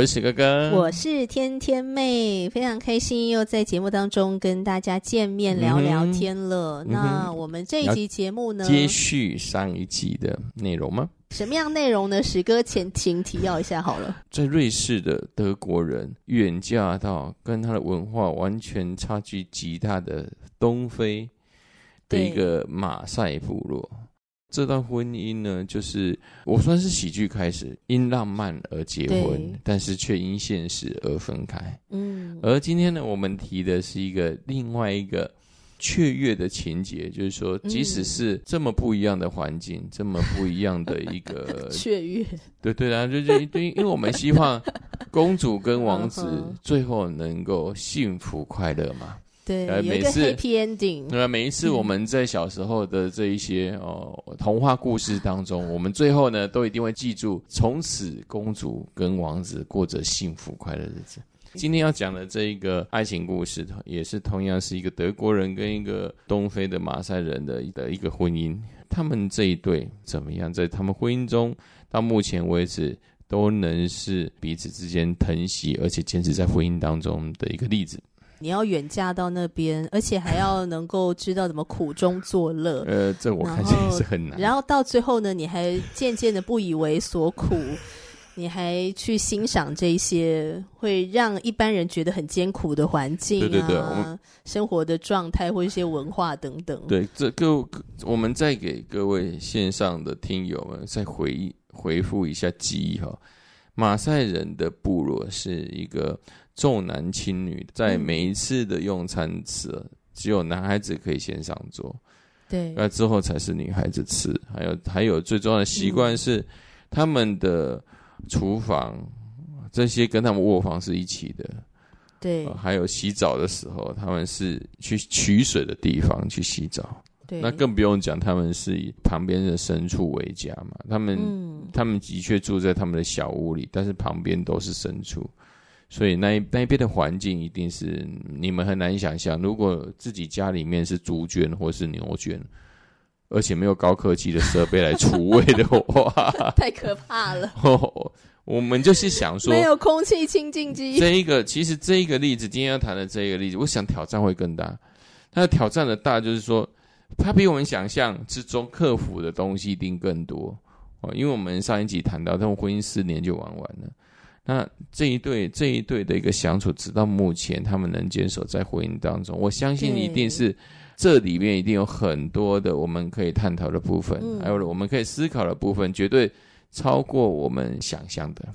我是史哥哥，我是天天妹，非常开心又在节目当中跟大家见面聊聊天了。嗯、那我们这一集节目呢，接续上一集的内容吗？什么样内容呢？史哥前情提要一下好了。在瑞士的德国人远嫁到跟他的文化完全差距极大的东非的一个马赛部落。这段婚姻呢，就是我算是喜剧开始，因浪漫而结婚，但是却因现实而分开。嗯，而今天呢，我们提的是一个另外一个雀跃的情节，就是说，即使是这么不一样的环境，嗯、这么不一样的一个 雀跃，对对啊，就是对，因为我们希望公主跟王子最后能够幸福快乐嘛。对，有一个 happy ending。对，每一次我们在小时候的这一些哦童话故事当中，我们最后呢都一定会记住，从此公主跟王子过着幸福快乐日子。今天要讲的这一个爱情故事，也是同样是一个德国人跟一个东非的马赛人的的一个婚姻。他们这一对怎么样？在他们婚姻中，到目前为止都能是彼此之间疼惜，而且坚持在婚姻当中的一个例子。你要远嫁到那边，而且还要能够知道怎么苦中作乐。呃，这我看起来是很难。然后到最后呢，你还渐渐的不以为所苦，你还去欣赏这些会让一般人觉得很艰苦的环境啊，对对对，我们生活的状态或一些文化等等。对，这个我们再给各位线上的听友们再回忆回复一下记忆哈。马赛人的部落是一个。重男轻女，在每一次的用餐时，嗯、只有男孩子可以先上桌，对，那之后才是女孩子吃。还有，还有最重要的习惯是，嗯、他们的厨房这些跟他们卧房是一起的，对、呃。还有洗澡的时候，他们是去取水的地方去洗澡，对。那更不用讲，他们是以旁边的牲畜为家嘛。他们，嗯、他们的确住在他们的小屋里，但是旁边都是牲畜。所以那一那一边的环境一定是你们很难想象，如果自己家里面是猪圈或是牛圈，而且没有高科技的设备来除味的话，太可怕了。我们就是想说，没有空气清净机。这一个其实这一个例子，今天要谈的这一个例子，我想挑战会更大。它的挑战的大就是说，它比我们想象之中克服的东西一定更多哦。因为我们上一集谈到，他们婚姻四年就玩完了。那这一对这一对的一个相处，直到目前他们能坚守在婚姻当中，我相信一定是这里面一定有很多的我们可以探讨的部分，嗯、还有我们可以思考的部分，绝对超过我们想象的。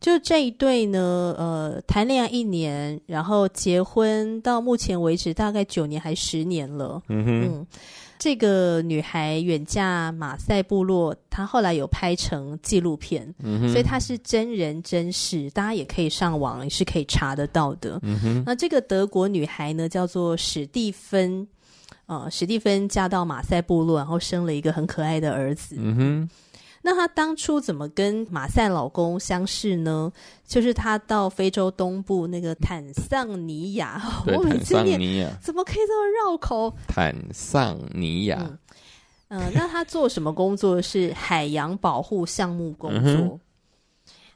嗯，就这一对呢，呃，谈恋爱一年，然后结婚到目前为止大概九年还十年了。嗯哼。嗯这个女孩远嫁马赛部落，她后来有拍成纪录片，嗯、所以她是真人真事，大家也可以上网也是可以查得到的。嗯、哼那这个德国女孩呢，叫做史蒂芬，呃，史蒂芬嫁到马赛部落，然后生了一个很可爱的儿子。嗯哼那她当初怎么跟马赛老公相识呢？就是她到非洲东部那个坦桑尼亚，我每次念怎么可以这么绕口？坦桑尼亚，嗯，呃，那她做什么工作？是海洋保护项目工作。嗯、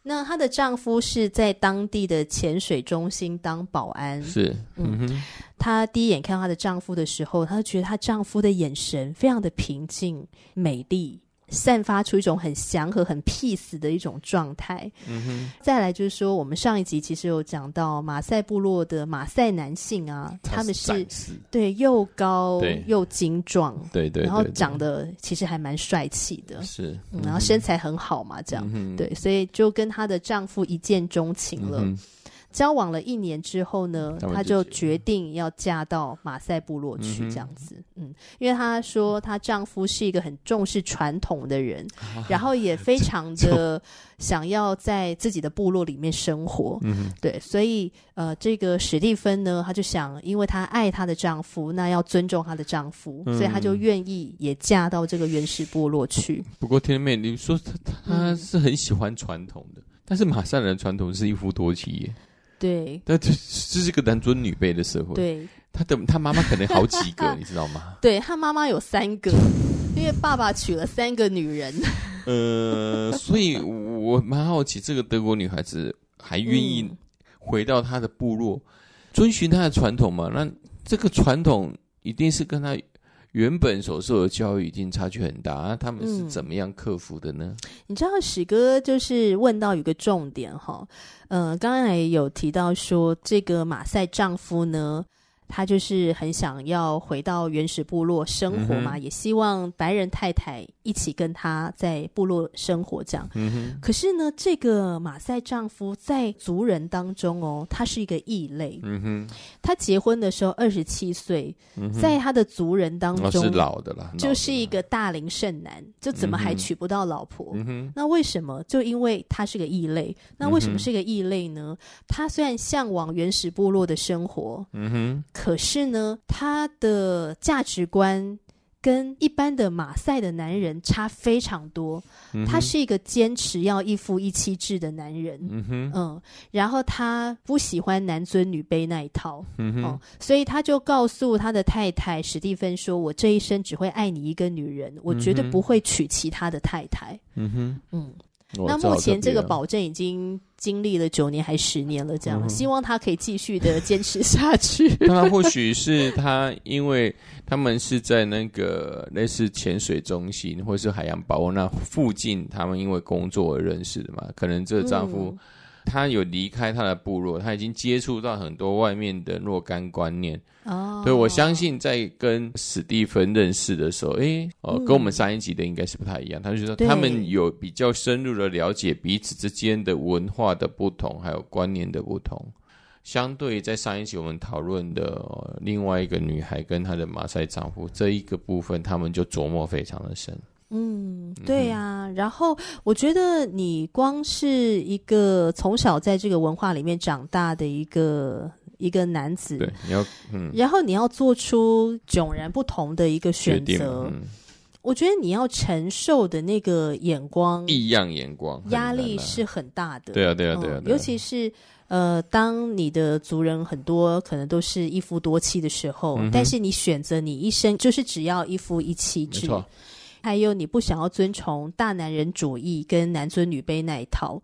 那她的丈夫是在当地的潜水中心当保安。是，嗯哼，她第一眼看到她的丈夫的时候，她就觉得她丈夫的眼神非常的平静、美丽。散发出一种很祥和、很 peace 的一种状态。嗯哼。再来就是说，我们上一集其实有讲到马赛部落的马赛男性啊，他，们是对又高又精壮，对，对对，然后长得其实还蛮帅气的，是、嗯，然后身材很好嘛，这样、嗯、对，所以就跟她的丈夫一见钟情了。嗯交往了一年之后呢，她就决定要嫁到马赛部落去，这样子。嗯，嗯，因为她说她丈夫是一个很重视传统的人，啊、然后也非常的 想要在自己的部落里面生活。嗯，对，所以呃，这个史蒂芬呢，她就想，因为她爱她的丈夫，那要尊重她的丈夫，嗯、所以她就愿意也嫁到这个原始部落去。不过，天妹，你说她她是很喜欢传统的，嗯、但是马赛人传统是一夫多妻耶。对，但这这是个男尊女卑的社会。对，他的他妈妈可能好几个，你知道吗？对，他妈妈有三个，因为爸爸娶了三个女人。呃，所以我蛮好奇，这个德国女孩子还愿意回到她的部落，嗯、遵循她的传统嘛？那这个传统一定是跟她。原本所受的教育已经差距很大，啊，他们是怎么样克服的呢？嗯、你知道史哥就是问到一个重点哈，呃，刚刚也有提到说，这个马赛丈夫呢。他就是很想要回到原始部落生活嘛，嗯、也希望白人太太一起跟他在部落生活这样。嗯、可是呢，这个马赛丈夫在族人当中哦，他是一个异类。嗯、哼他结婚的时候二十七岁，嗯、在他的族人当中、哦、是老的了，就是一个大龄剩男，就怎么还娶不到老婆？嗯、那为什么？就因为他是个异类。那为什么是个异类呢？他虽然向往原始部落的生活，嗯哼。可是呢，他的价值观跟一般的马赛的男人差非常多。嗯、他是一个坚持要一夫一妻制的男人，嗯哼，嗯，然后他不喜欢男尊女卑那一套，嗯哼、嗯，所以他就告诉他的太太史蒂芬说：“我这一生只会爱你一个女人，我绝对不会娶其他的太太。”嗯哼，嗯。那目前这个保证已经经历了九年还十年了，这样，嗯、希望他可以继续的坚持下去。那或许是他，因为他们是在那个类似潜水中心或是海洋保护那附近，他们因为工作而认识的嘛，可能这丈夫。嗯他有离开他的部落，他已经接触到很多外面的若干观念。哦，对，我相信在跟史蒂芬认识的时候，诶，哦，跟我们上一集的应该是不太一样。嗯、他就说他们有比较深入的了解彼此之间的文化的不同，还有观念的不同。相对于在上一集我们讨论的、哦、另外一个女孩跟她的马赛丈夫这一个部分，他们就琢磨非常的深。嗯，对呀、然后我觉得你光是一个从小在这个文化里面长大的一个一个男子，对，你要嗯，然后你要做出迥然不同的一个选择，嗯、我觉得你要承受的那个眼光，异样眼光，压力是很大的。对啊，对啊，对啊，尤其是呃，当你的族人很多可能都是一夫多妻的时候，嗯、但是你选择你一生就是只要一夫一妻制。还有你不想要遵从大男人主义跟男尊女卑那一套，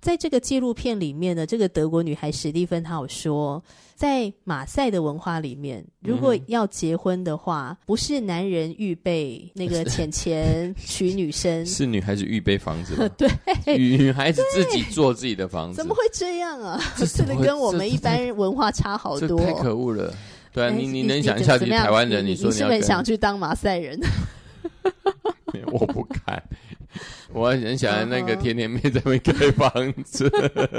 在这个纪录片里面呢，这个德国女孩史蒂芬她有说，在马赛的文化里面，如果要结婚的话，不是男人预备那个钱钱娶女生，是女孩子预备房子。对，女孩子自己做自己的房子，怎么会这样啊？这的跟我们一般文化差好多，太可恶了。对啊，你你能想一下，你台湾人，你说你是不是想去当马赛人？我不敢，我很想那个甜甜妹在那边盖房子，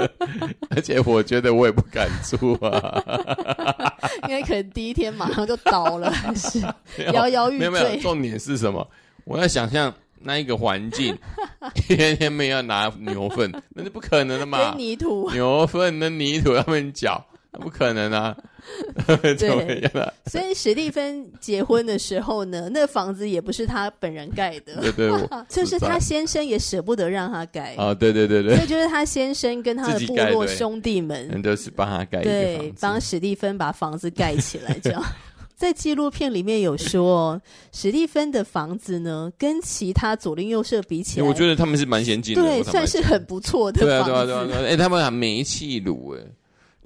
而且我觉得我也不敢住啊，因为可能第一天马上就倒了，还是 摇摇欲坠。没有没有，重点是什么？我要想象那一个环境，天天妹要拿牛粪，那是不可能的嘛？泥土，牛粪那泥土要们搅。不可能啊！对，所以史蒂芬结婚的时候呢，那房子也不是他本人盖的，对对，就是他先生也舍不得让他盖啊，对对对对，所以就是他先生跟他的部落兄弟们都是帮他盖，对，帮史蒂芬把房子盖起来。这样，在纪录片里面有说，史蒂芬的房子呢，跟其他左邻右舍比起来，我觉得他们是蛮先进的，对，算是很不错的。对啊，对啊，对啊，对啊，哎，他们还煤气炉，哎。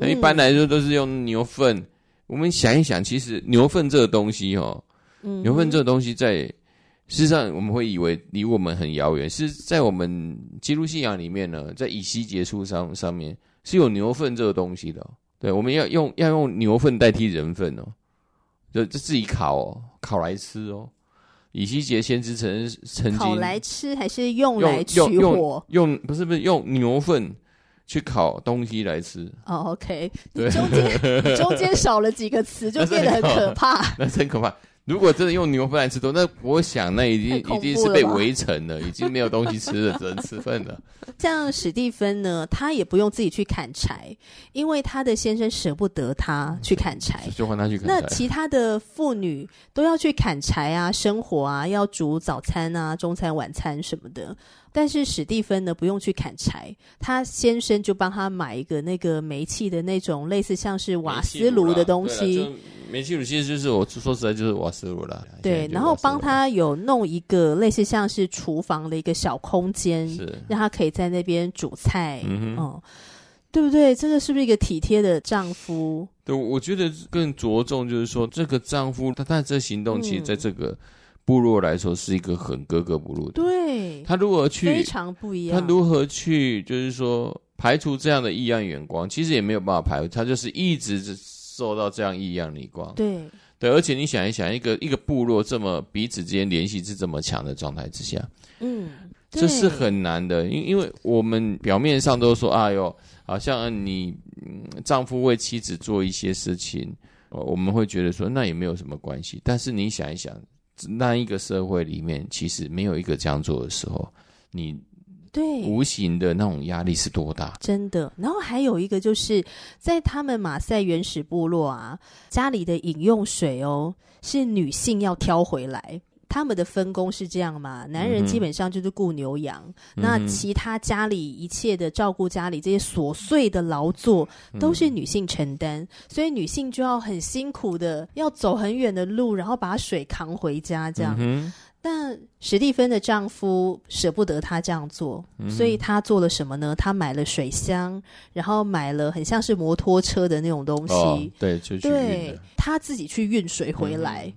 那一般来说都是用牛粪。嗯、我们想一想，其实牛粪这个东西哦，嗯、牛粪这个东西在事实上我们会以为离我们很遥远，是在我们基督信仰里面呢，在以西结书上上面是有牛粪这个东西的、哦。对，我们要用要用牛粪代替人粪哦，就就自己烤哦，烤来吃哦。以西结先知曾曾经烤来吃还是用来取火？用，用，用不是不是用牛粪。去烤东西来吃。哦，OK，你中间你中间少了几个词，就变得很可怕。那真可怕。如果真的用牛粪来吃多，那我想那已经已经是被围城了，已经没有东西吃了，只能吃粪了。像史蒂芬呢，他也不用自己去砍柴，因为他的先生舍不得他去砍柴，就换他去砍柴。那其他的妇女都要去砍柴啊，生活啊，要煮早餐啊、中餐、晚餐什么的。但是史蒂芬呢，不用去砍柴，他先生就帮他买一个那个煤气的那种类似像是瓦斯炉的东西。煤气炉其实就是我说实在就是瓦斯炉了。对，然后帮他有弄一个类似像是厨房的一个小空间，是让他可以在那边煮菜。嗯哼，哦，对不对？这个是不是一个体贴的丈夫？对，我觉得更着重就是说，这个丈夫他他这行动，其实在这个。嗯部落来说是一个很格格不入的，对，他如何去非常不一样，他如何去就是说排除这样的异样眼光，其实也没有办法排除，他就是一直受到这样异样眼光，对。对，而且你想一想，一个一个部落这么彼此之间联系是这么强的状态之下，嗯，这是很难的，因因为我们表面上都说，哎呦，好像你丈夫为妻子做一些事情，我们会觉得说那也没有什么关系，但是你想一想。那一个社会里面，其实没有一个这样做的时候，你对无形的那种压力是多大？真的。然后还有一个，就是在他们马赛原始部落啊，家里的饮用水哦，是女性要挑回来。他们的分工是这样嘛？男人基本上就是雇牛羊，嗯、那其他家里一切的照顾家里这些琐碎的劳作都是女性承担，嗯、所以女性就要很辛苦的要走很远的路，然后把水扛回家这样。嗯、但史蒂芬的丈夫舍不得她这样做，嗯、所以他做了什么呢？他买了水箱，然后买了很像是摩托车的那种东西，哦、对，就去对，他自己去运水回来。嗯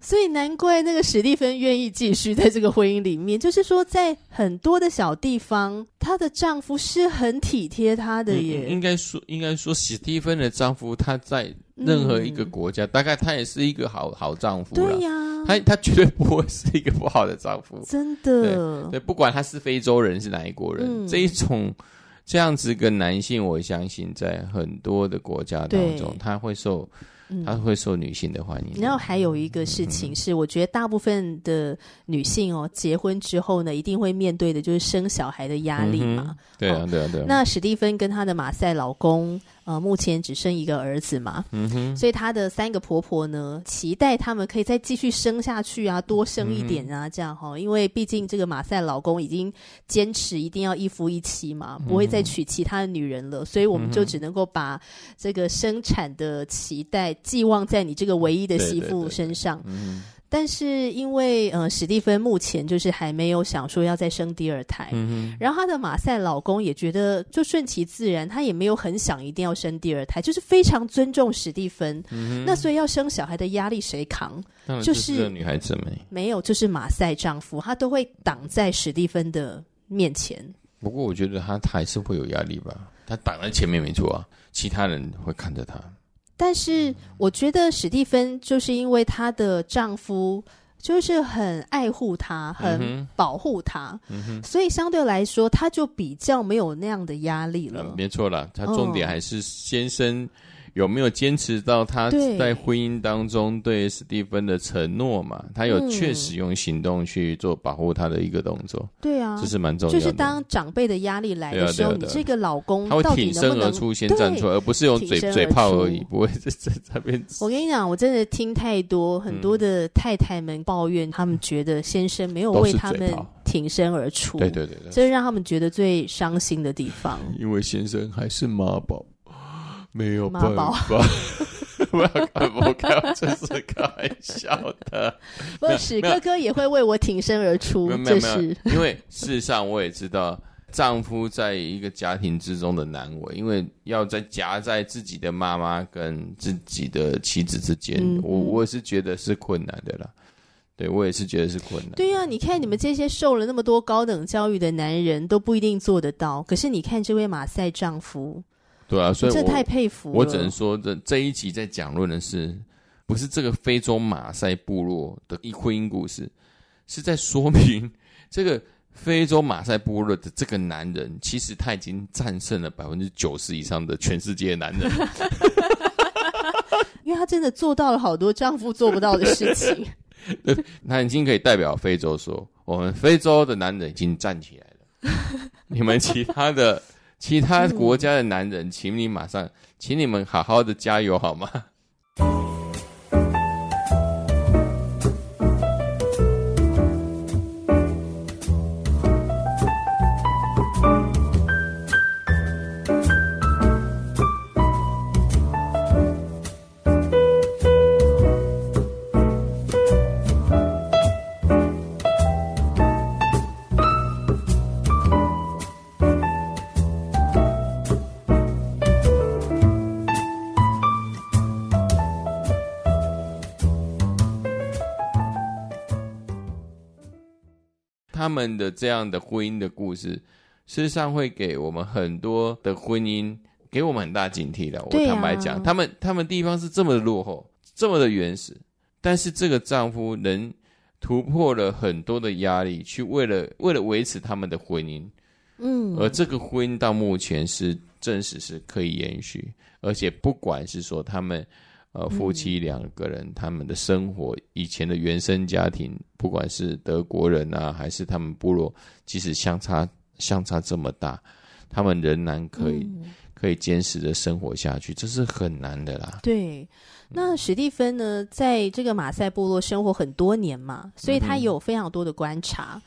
所以难怪那个史蒂芬愿意继续在这个婚姻里面，就是说在很多的小地方，她的丈夫是很体贴她的耶。应该说，应该说史蒂芬的丈夫他在任何一个国家，嗯、大概他也是一个好好丈夫。对呀、啊，他他绝对不会是一个不好的丈夫。真的对，对，不管他是非洲人是哪一国人，嗯、这一种这样子个男性，我相信在很多的国家当中，他会受。他会受女性的欢迎。然后还有一个事情是，我觉得大部分的女性哦，结婚之后呢，一定会面对的就是生小孩的压力嘛。对啊，对啊，对啊。那史蒂芬跟她的马赛老公，呃，目前只生一个儿子嘛。嗯哼。所以她的三个婆婆呢，期待他们可以再继续生下去啊，多生一点啊，这样哈。因为毕竟这个马赛老公已经坚持一定要一夫一妻嘛，不会再娶其他的女人了，所以我们就只能够把这个生产的期待。寄望在你这个唯一的媳妇身上，但是因为呃，史蒂芬目前就是还没有想说要再生第二胎，嗯、哼然后她的马赛老公也觉得就顺其自然，他也没有很想一定要生第二胎，就是非常尊重史蒂芬。嗯、那所以要生小孩的压力谁扛？就是这女孩子没没有，就是马赛丈夫，他都会挡在史蒂芬的面前。不过我觉得他还是会有压力吧，他挡在前面没错啊，其他人会看着他。但是我觉得史蒂芬就是因为她的丈夫就是很爱护她，很保护她，嗯，所以相对来说，她就比较没有那样的压力了。嗯，没错了，她重点还是先生。有没有坚持到他在婚姻当中对史蒂芬的承诺嘛？他有确实用行动去做保护他的一个动作。对啊，这是蛮重要的。就是当长辈的压力来的时候，你这个老公他会挺身而出，先站出来，而不是用嘴嘴炮而已，不会在在这边。我跟你讲，我真的听太多很多的太太们抱怨，他们觉得先生没有为他们挺身而出。对对对，这是让他们觉得最伤心的地方。因为先生还是妈宝。没有办法，不 要看，不开，这是开玩笑的。不是史哥哥也会为我挺身而出，没有没有，因为事实上我也知道丈夫在一个家庭之中的难为，因为要在夹在自己的妈妈跟自己的妻子之间，嗯、我我也是觉得是困难的啦。对，我也是觉得是困难。对呀、啊，你看你们这些受了那么多高等教育的男人都不一定做得到，可是你看这位马赛丈夫。对啊，所以我这太佩服了。我只能说，这这一集在讲论的是，不是这个非洲马赛部落的一婚姻故事，是在说明这个非洲马赛部落的这个男人，其实他已经战胜了百分之九十以上的全世界的男人，因为他真的做到了好多丈夫做不到的事情。他已经可以代表非洲说，我们非洲的男人已经站起来了，你们其他的其他国家的男人，请你马上，请你们好好的加油好吗？们的这样的婚姻的故事，事实上会给我们很多的婚姻，给我们很大警惕的。我坦白讲，啊、他们他们地方是这么的落后，这么的原始，但是这个丈夫能突破了很多的压力，去为了为了维持他们的婚姻，嗯，而这个婚姻到目前是证实是可以延续，而且不管是说他们。呃，夫妻两个人，嗯、他们的生活以前的原生家庭，不管是德国人啊，还是他们部落，即使相差相差这么大，他们仍然可以、嗯、可以坚持的生活下去，这是很难的啦。对，那史蒂芬呢，在这个马赛部落生活很多年嘛，所以他有非常多的观察。嗯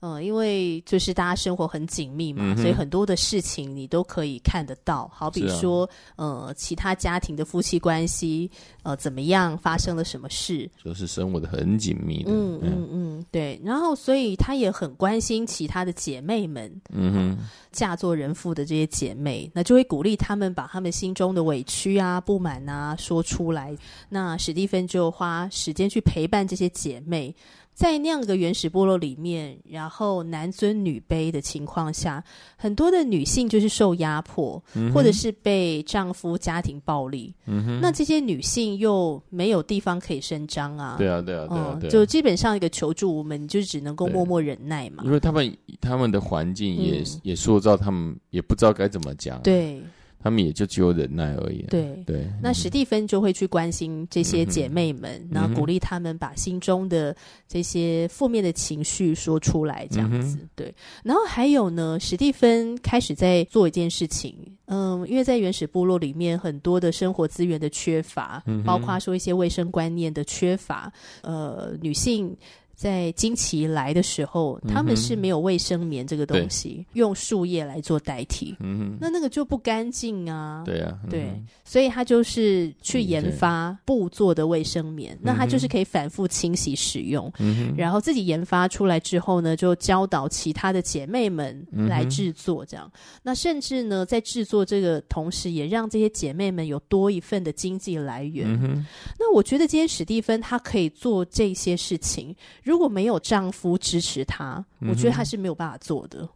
嗯，因为就是大家生活很紧密嘛，嗯、所以很多的事情你都可以看得到。好比说，啊、呃，其他家庭的夫妻关系，呃，怎么样，发生了什么事，就是生活的很紧密的。嗯嗯嗯，对。然后，所以他也很关心其他的姐妹们，嗯哼、呃，嫁作人妇的这些姐妹，那就会鼓励他们把他们心中的委屈啊、不满啊说出来。那史蒂芬就花时间去陪伴这些姐妹。在那样的原始部落里面，然后男尊女卑的情况下，很多的女性就是受压迫，嗯、或者是被丈夫家庭暴力。那这些女性又没有地方可以伸张啊。对啊，对啊，对啊，就基本上一个求助无门，就只能够默默忍耐嘛。因为他们他们的环境也、嗯、也塑造他们，也不知道该怎么讲。对。他们也就只有忍耐而已。对对，那史蒂芬就会去关心这些姐妹们，嗯、然后鼓励他们把心中的这些负面的情绪说出来，这样子。嗯、对，然后还有呢，史蒂芬开始在做一件事情。嗯，因为在原始部落里面，很多的生活资源的缺乏，嗯、包括说一些卫生观念的缺乏，呃，女性。在经期来的时候，他们是没有卫生棉这个东西，对用树叶来做代替。嗯哼，那那个就不干净啊。对啊，对，嗯、所以他就是去研发布做的卫生棉，嗯、那他就是可以反复清洗使用。嗯，然后自己研发出来之后呢，就教导其他的姐妹们来制作，这样。嗯、那甚至呢，在制作这个同时，也让这些姐妹们有多一份的经济来源。嗯，那我觉得今天史蒂芬他可以做这些事情。如果没有丈夫支持她，我觉得她是没有办法做的。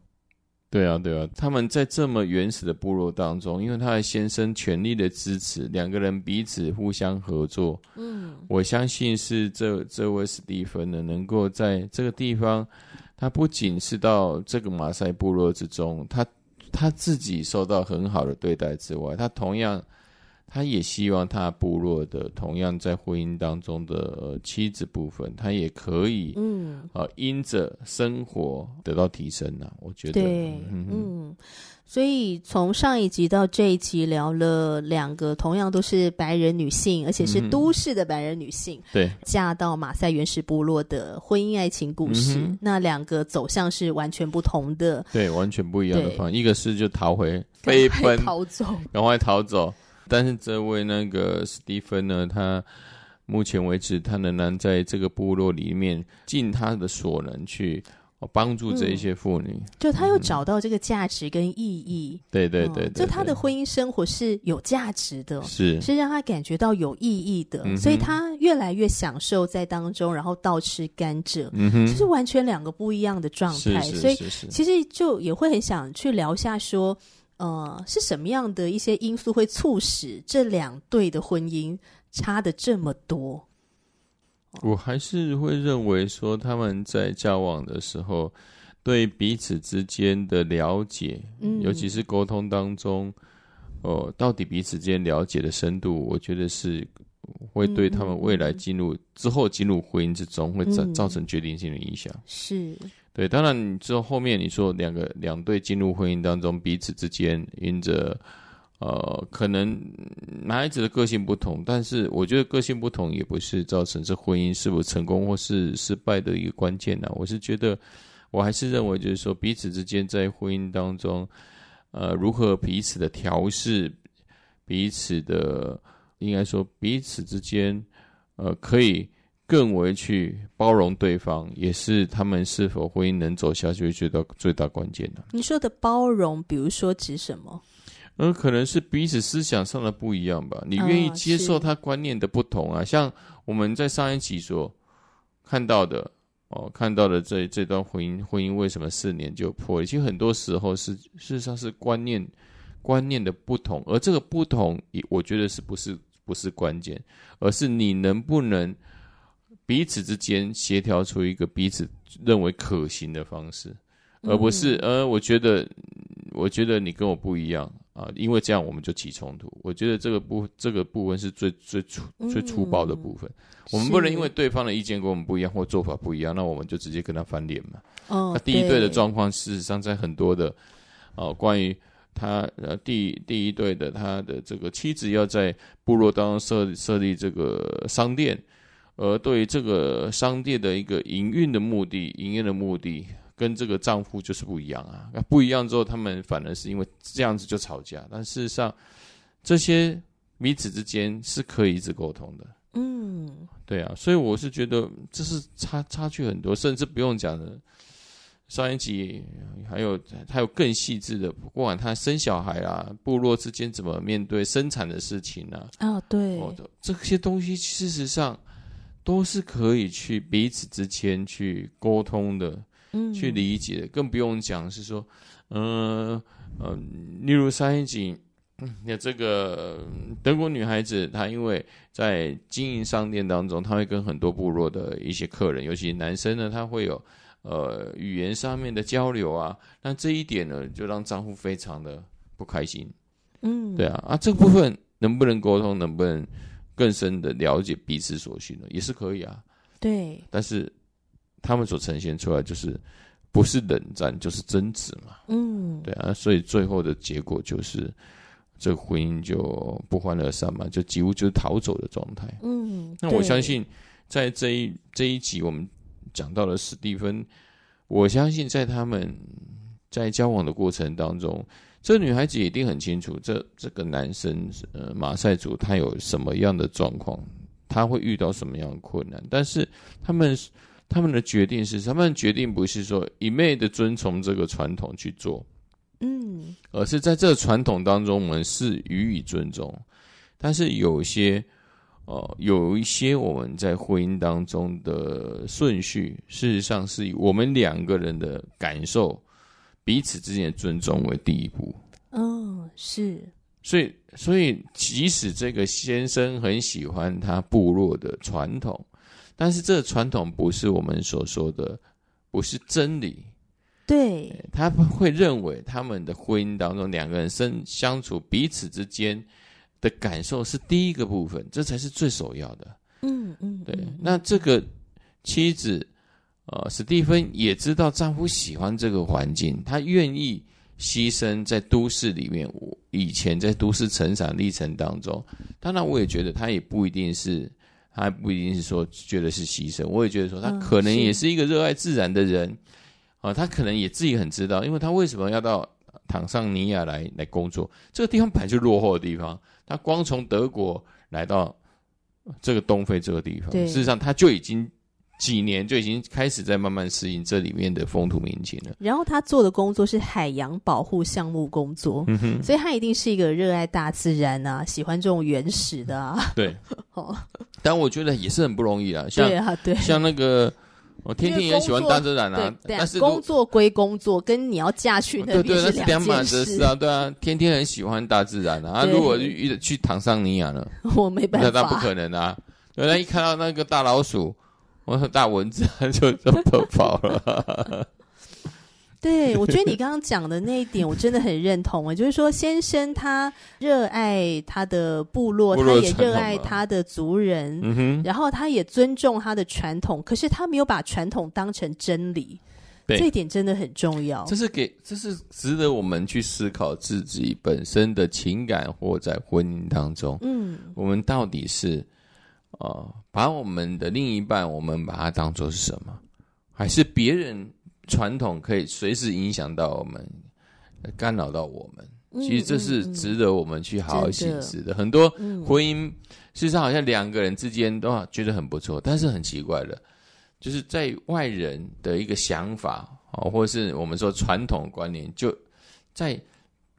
对啊，对啊，他们在这么原始的部落当中，因为他的先生全力的支持，两个人彼此互相合作。嗯，我相信是这这位史蒂芬呢，能够在这个地方，他不仅是到这个马赛部落之中，他他自己受到很好的对待之外，他同样。他也希望他部落的同样在婚姻当中的、呃、妻子部分，他也可以，嗯，呃，因着生活得到提升呢、啊。我觉得，对，嗯，嗯，所以从上一集到这一集聊了两个同样都是白人女性，而且是都市的白人女性，对、嗯，嫁到马赛原始部落的婚姻爱情故事，嗯、那两个走向是完全不同的，对，完全不一样的方，对一个是就逃回飞奔逃走，赶快逃走。但是这位那个史蒂芬呢，他目前为止，他仍然在这个部落里面尽他的所能去帮助这一些妇女。嗯、就他又找到这个价值跟意义。对对对，就他的婚姻生活是有价值的，是是让他感觉到有意义的，嗯、所以他越来越享受在当中，然后倒吃甘蔗，嗯哼，就是完全两个不一样的状态。是是是是，所以其实就也会很想去聊一下说。呃，是什么样的一些因素会促使这两对的婚姻差的这么多？我还是会认为说，他们在交往的时候，对彼此之间的了解，嗯，尤其是沟通当中，哦、呃，到底彼此之间了解的深度，我觉得是会对他们未来进入、嗯、之后进入婚姻之中，会造造成决定性的影响。是，对，当然你之后后面你说两个两对进入婚姻当中，彼此之间因着。呃，可能男孩子的个性不同，但是我觉得个性不同也不是造成这婚姻是否成功或是失败的一个关键呢、啊。我是觉得，我还是认为就是说，彼此之间在婚姻当中，呃，如何彼此的调试，彼此的应该说彼此之间，呃，可以更为去包容对方，也是他们是否婚姻能走下去最大最大关键的、啊。你说的包容，比如说指什么？嗯，可能是彼此思想上的不一样吧。你愿意接受他观念的不同啊？哦、像我们在上一期所看到的哦，看到的这这段婚姻，婚姻为什么四年就破了？其实很多时候是事实上是观念观念的不同，而这个不同，我觉得是不是不是关键，而是你能不能彼此之间协调出一个彼此认为可行的方式，而不是呃，我觉得我觉得你跟我不一样。啊，因为这样我们就起冲突。我觉得这个部这个部分是最最粗最粗暴的部分。嗯、我们不能因为对方的意见跟我们不一样或做法不一样，那我们就直接跟他翻脸嘛。哦，那第一对的状况，事实上在很多的哦、呃，关于他呃第第一对的他的这个妻子要在部落当中设设立这个商店，而对于这个商店的一个营运的目的，营业的目的。跟这个账户就是不一样啊，那不一样之后，他们反而是因为这样子就吵架。但事实上，这些彼此之间是可以一直沟通的。嗯，对啊，所以我是觉得这是差差距很多，甚至不用讲的。上一集还有还有更细致的，不管他生小孩啊，部落之间怎么面对生产的事情啊，哦，对，这些东西事实上都是可以去彼此之间去沟通的。嗯，去理解，更不用讲是说，嗯、呃、嗯、呃，例如上一集，那这个德国女孩子，她因为在经营商店当中，她会跟很多部落的一些客人，尤其男生呢，他会有呃语言上面的交流啊，那这一点呢，就让丈夫非常的不开心。嗯，对啊，啊，这个部分能不能沟通，能不能更深的了解彼此所需呢？也是可以啊。对，但是。他们所呈现出来就是不是冷战就是争执嘛，嗯，对啊，所以最后的结果就是这个婚姻就不欢而散嘛，就几乎就是逃走的状态。嗯，那我相信在这一这一集我们讲到了史蒂芬，我相信在他们在交往的过程当中，这女孩子一定很清楚这这个男生呃马赛族他有什么样的状况，他会遇到什么样的困难，但是他们。他们的决定是，他们的决定不是说一昧的遵从这个传统去做，嗯，而是在这个传统当中，我们是予以尊重。但是有一些，呃，有一些我们在婚姻当中的顺序，事实上是以我们两个人的感受、彼此之间的尊重为第一步。哦，是。所以，所以即使这个先生很喜欢他部落的传统。但是这个传统不是我们所说的，不是真理。对，他会认为他们的婚姻当中两个人生相处彼此之间的感受是第一个部分，这才是最首要的。嗯嗯，对。那这个妻子，呃，史蒂芬也知道丈夫喜欢这个环境，她愿意牺牲在都市里面。我以前在都市成长历程当中，当然我也觉得她也不一定是。她不一定是说觉得是牺牲，我也觉得说她可能也是一个热爱自然的人，啊、呃，他可能也自己很知道，因为她为什么要到坦桑尼亚来来工作？这个地方本来就落后的地方，她光从德国来到这个东非这个地方，事实上她就已经。几年就已经开始在慢慢适应这里面的风土民情了。然后他做的工作是海洋保护项目工作，嗯哼，所以他一定是一个热爱大自然啊，喜欢这种原始的啊。对，哦，但我觉得也是很不容易啊。像对啊，对，像那个我天天也喜欢大自然啊，但是工作归工作，跟你要嫁去那边是两码子事啊。对啊，天天很喜欢大自然啊。啊如果去去坦桑尼亚呢？我没办法，那不可能啊。原来一看到那个大老鼠。我说大蚊子就就跑跑了，对，我觉得你刚刚讲的那一点，我真的很认同啊。就是说，先生他热爱他的部落，部落他也热爱他的族人，嗯，然后他也尊重他的传统，可是他没有把传统当成真理。这一点真的很重要。这是给，这是值得我们去思考自己本身的情感，或在婚姻当中，嗯，我们到底是啊、呃，把我们的另一半，我们把它当做是什么，还是别人？传统可以随时影响到我们，干扰到我们。其实这是值得我们去好好省思的。很多婚姻，事实上好像两个人之间都觉得很不错，但是很奇怪的，就是在外人的一个想法啊，或者是我们说传统观念，就在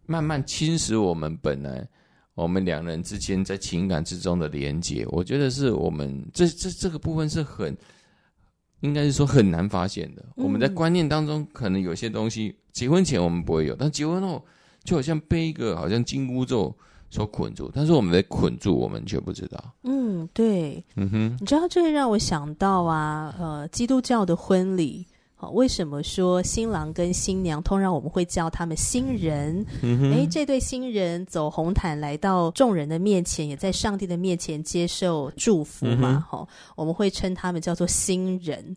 慢慢侵蚀我们本来我们两人之间在情感之中的连接。我觉得是我们这这这个部分是很。应该是说很难发现的。嗯、我们在观念当中，可能有些东西，结婚前我们不会有，但结婚后就好像被一个好像金箍咒所捆住，但是我们被捆住，我们却不知道。嗯，对，嗯哼，你知道这会让我想到啊，呃，基督教的婚礼。为什么说新郎跟新娘通常我们会叫他们新人？诶，这对新人走红毯来到众人的面前，也在上帝的面前接受祝福嘛？哈、我们会称他们叫做新人。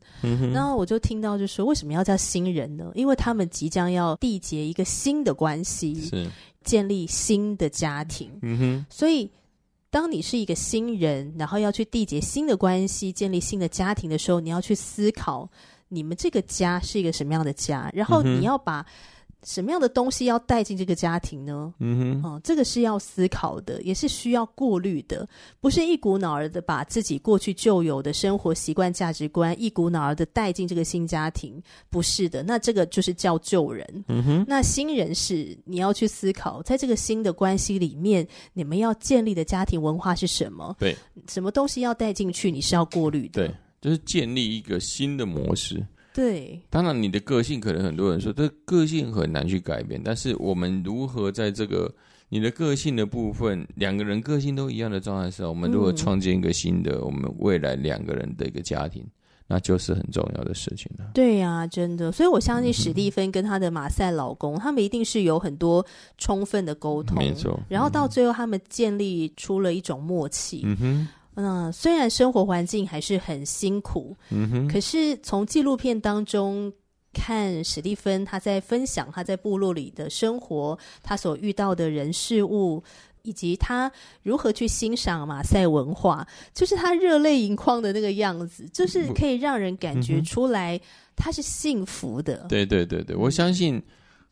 然后我就听到就说，为什么要叫新人呢？因为他们即将要缔结一个新的关系，是建立新的家庭。嗯哼，所以当你是一个新人，然后要去缔结新的关系，建立新的家庭的时候，你要去思考。你们这个家是一个什么样的家？然后你要把什么样的东西要带进这个家庭呢？嗯哼，哦，这个是要思考的，也是需要过滤的，不是一股脑儿的把自己过去旧有的生活习惯、价值观一股脑儿的带进这个新家庭，不是的。那这个就是叫旧人。嗯哼，那新人是你要去思考，在这个新的关系里面，你们要建立的家庭文化是什么？对，什么东西要带进去，你是要过滤的。对。就是建立一个新的模式。对，当然你的个性可能很多人说，这个性很难去改变。但是我们如何在这个你的个性的部分，两个人个性都一样的状态下，我们如何创建一个新的我们未来两个人的一个家庭，那就是很重要的事情了。对呀、啊，真的。所以我相信史蒂芬跟她的马赛老公，嗯、他们一定是有很多充分的沟通，没错。然后到最后，他们建立出了一种默契。嗯哼。嗯，虽然生活环境还是很辛苦，嗯哼，可是从纪录片当中看史蒂芬他在分享他在部落里的生活，他所遇到的人事物，以及他如何去欣赏马赛文化，就是他热泪盈眶的那个样子，就是可以让人感觉出来他是幸福的。嗯、对对对对，我相信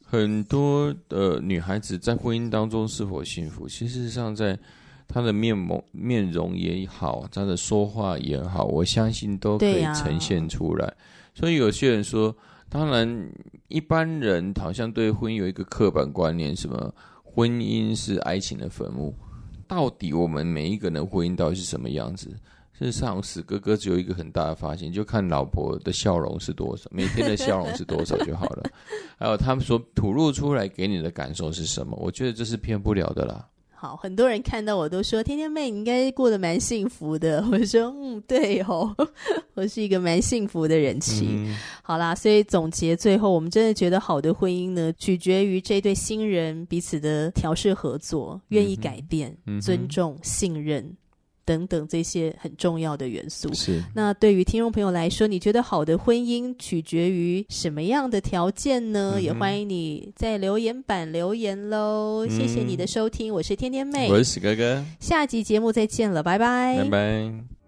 很多的女孩子在婚姻当中是否幸福，其实上在。他的面貌、面容也好，他的说话也好，我相信都可以呈现出来。啊、所以有些人说，当然一般人好像对婚姻有一个刻板观念，什么婚姻是爱情的坟墓。到底我们每一个人的婚姻到底是什么样子？事实上，史哥哥只有一个很大的发现，就看老婆的笑容是多少，每天的笑容是多少就好了。还有他们所吐露出来给你的感受是什么？我觉得这是骗不了的啦。好，很多人看到我都说：“天天妹，你应该过得蛮幸福的。”我说：“嗯，对哦，我是一个蛮幸福的人妻。嗯”好啦，所以总结最后，我们真的觉得好的婚姻呢，取决于这对新人彼此的调试合作，愿意改变，嗯、尊重、信任。等等这些很重要的元素。是。那对于听众朋友来说，你觉得好的婚姻取决于什么样的条件呢？嗯、也欢迎你在留言板留言喽。嗯、谢谢你的收听，我是天天妹，我是史哥哥。下集节目再见了，拜拜，拜拜。